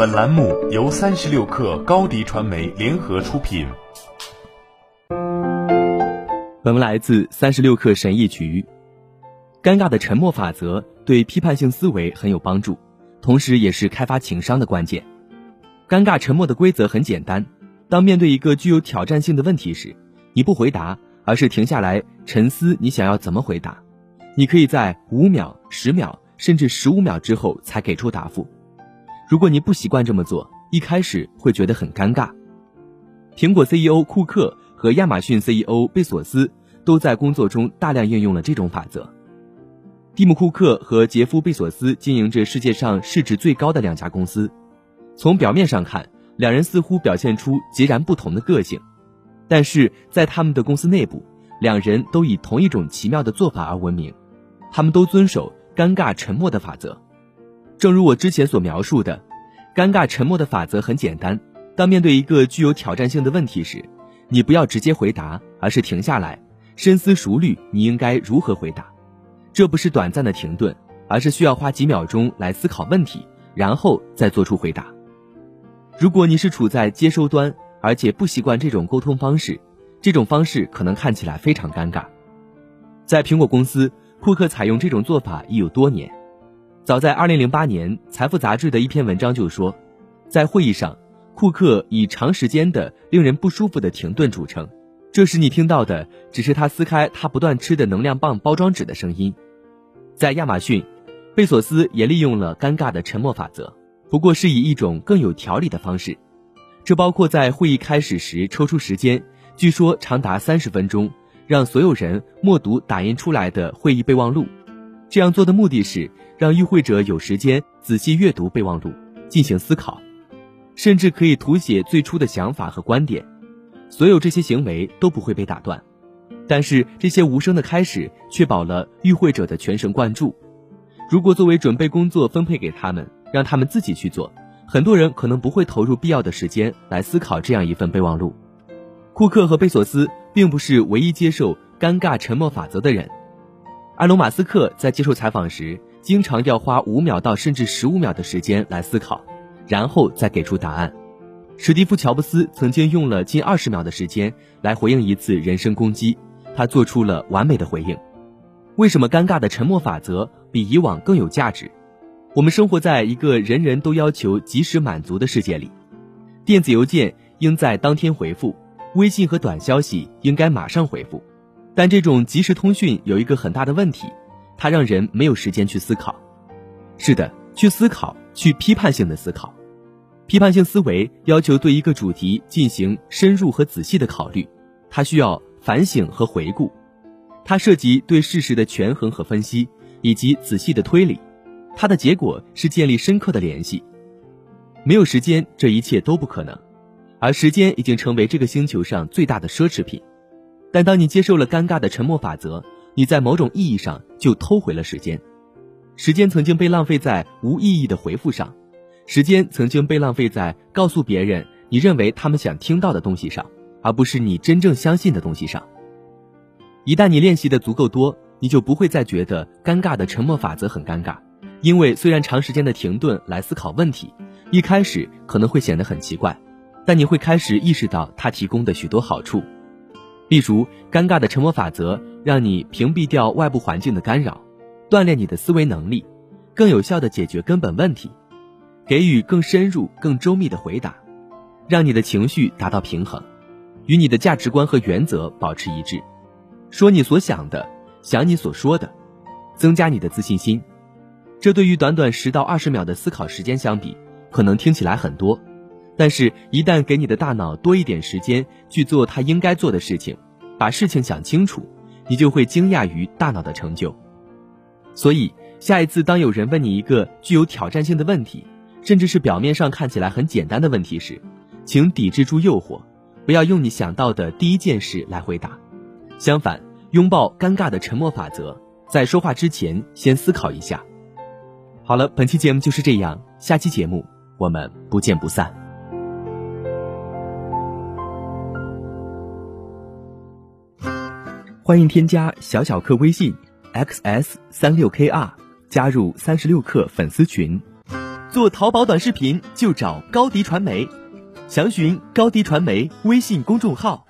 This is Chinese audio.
本栏目由三十六氪高低传媒联合出品。本文来自三十六氪神译局。尴尬的沉默法则对批判性思维很有帮助，同时也是开发情商的关键。尴尬沉默的规则很简单：当面对一个具有挑战性的问题时，你不回答，而是停下来沉思你想要怎么回答。你可以在五秒、十秒甚至十五秒之后才给出答复。如果你不习惯这么做，一开始会觉得很尴尬。苹果 CEO 库克和亚马逊 CEO 贝索斯都在工作中大量应用了这种法则。蒂姆·库克和杰夫·贝索斯经营着世界上市值最高的两家公司。从表面上看，两人似乎表现出截然不同的个性，但是在他们的公司内部，两人都以同一种奇妙的做法而闻名。他们都遵守尴尬沉默的法则。正如我之前所描述的，尴尬沉默的法则很简单：当面对一个具有挑战性的问题时，你不要直接回答，而是停下来，深思熟虑你应该如何回答。这不是短暂的停顿，而是需要花几秒钟来思考问题，然后再做出回答。如果你是处在接收端，而且不习惯这种沟通方式，这种方式可能看起来非常尴尬。在苹果公司。库克采用这种做法已有多年，早在2008年，《财富》杂志的一篇文章就说，在会议上，库克以长时间的令人不舒服的停顿著称。这时你听到的只是他撕开他不断吃的能量棒包装纸的声音。在亚马逊，贝索斯也利用了尴尬的沉默法则，不过是以一种更有条理的方式。这包括在会议开始时抽出时间，据说长达三十分钟。让所有人默读打印出来的会议备忘录，这样做的目的是让与会者有时间仔细阅读备忘录，进行思考，甚至可以涂写最初的想法和观点。所有这些行为都不会被打断，但是这些无声的开始确保了与会者的全神贯注。如果作为准备工作分配给他们，让他们自己去做，很多人可能不会投入必要的时间来思考这样一份备忘录。库克和贝索斯。并不是唯一接受尴尬沉默法则的人。埃隆·马斯克在接受采访时，经常要花五秒到甚至十五秒的时间来思考，然后再给出答案。史蒂夫·乔布斯曾经用了近二十秒的时间来回应一次人身攻击，他做出了完美的回应。为什么尴尬的沉默法则比以往更有价值？我们生活在一个人人都要求及时满足的世界里，电子邮件应在当天回复。微信和短消息应该马上回复，但这种即时通讯有一个很大的问题，它让人没有时间去思考。是的，去思考，去批判性的思考。批判性思维要求对一个主题进行深入和仔细的考虑，它需要反省和回顾，它涉及对事实的权衡和分析，以及仔细的推理。它的结果是建立深刻的联系。没有时间，这一切都不可能。而时间已经成为这个星球上最大的奢侈品，但当你接受了尴尬的沉默法则，你在某种意义上就偷回了时间。时间曾经被浪费在无意义的回复上，时间曾经被浪费在告诉别人你认为他们想听到的东西上，而不是你真正相信的东西上。一旦你练习的足够多，你就不会再觉得尴尬的沉默法则很尴尬，因为虽然长时间的停顿来思考问题，一开始可能会显得很奇怪。但你会开始意识到它提供的许多好处，例如尴尬的沉默法则让你屏蔽掉外部环境的干扰，锻炼你的思维能力，更有效地解决根本问题，给予更深入、更周密的回答，让你的情绪达到平衡，与你的价值观和原则保持一致，说你所想的，想你所说的，增加你的自信心。这对于短短十到二十秒的思考时间相比，可能听起来很多。但是，一旦给你的大脑多一点时间去做它应该做的事情，把事情想清楚，你就会惊讶于大脑的成就。所以，下一次当有人问你一个具有挑战性的问题，甚至是表面上看起来很简单的问题时，请抵制住诱惑，不要用你想到的第一件事来回答。相反，拥抱尴尬的沉默法则，在说话之前先思考一下。好了，本期节目就是这样，下期节目我们不见不散。欢迎添加小小客微信，xs 三六 kr，加入三十六课粉丝群。做淘宝短视频就找高迪传媒，详询高迪传媒微信公众号。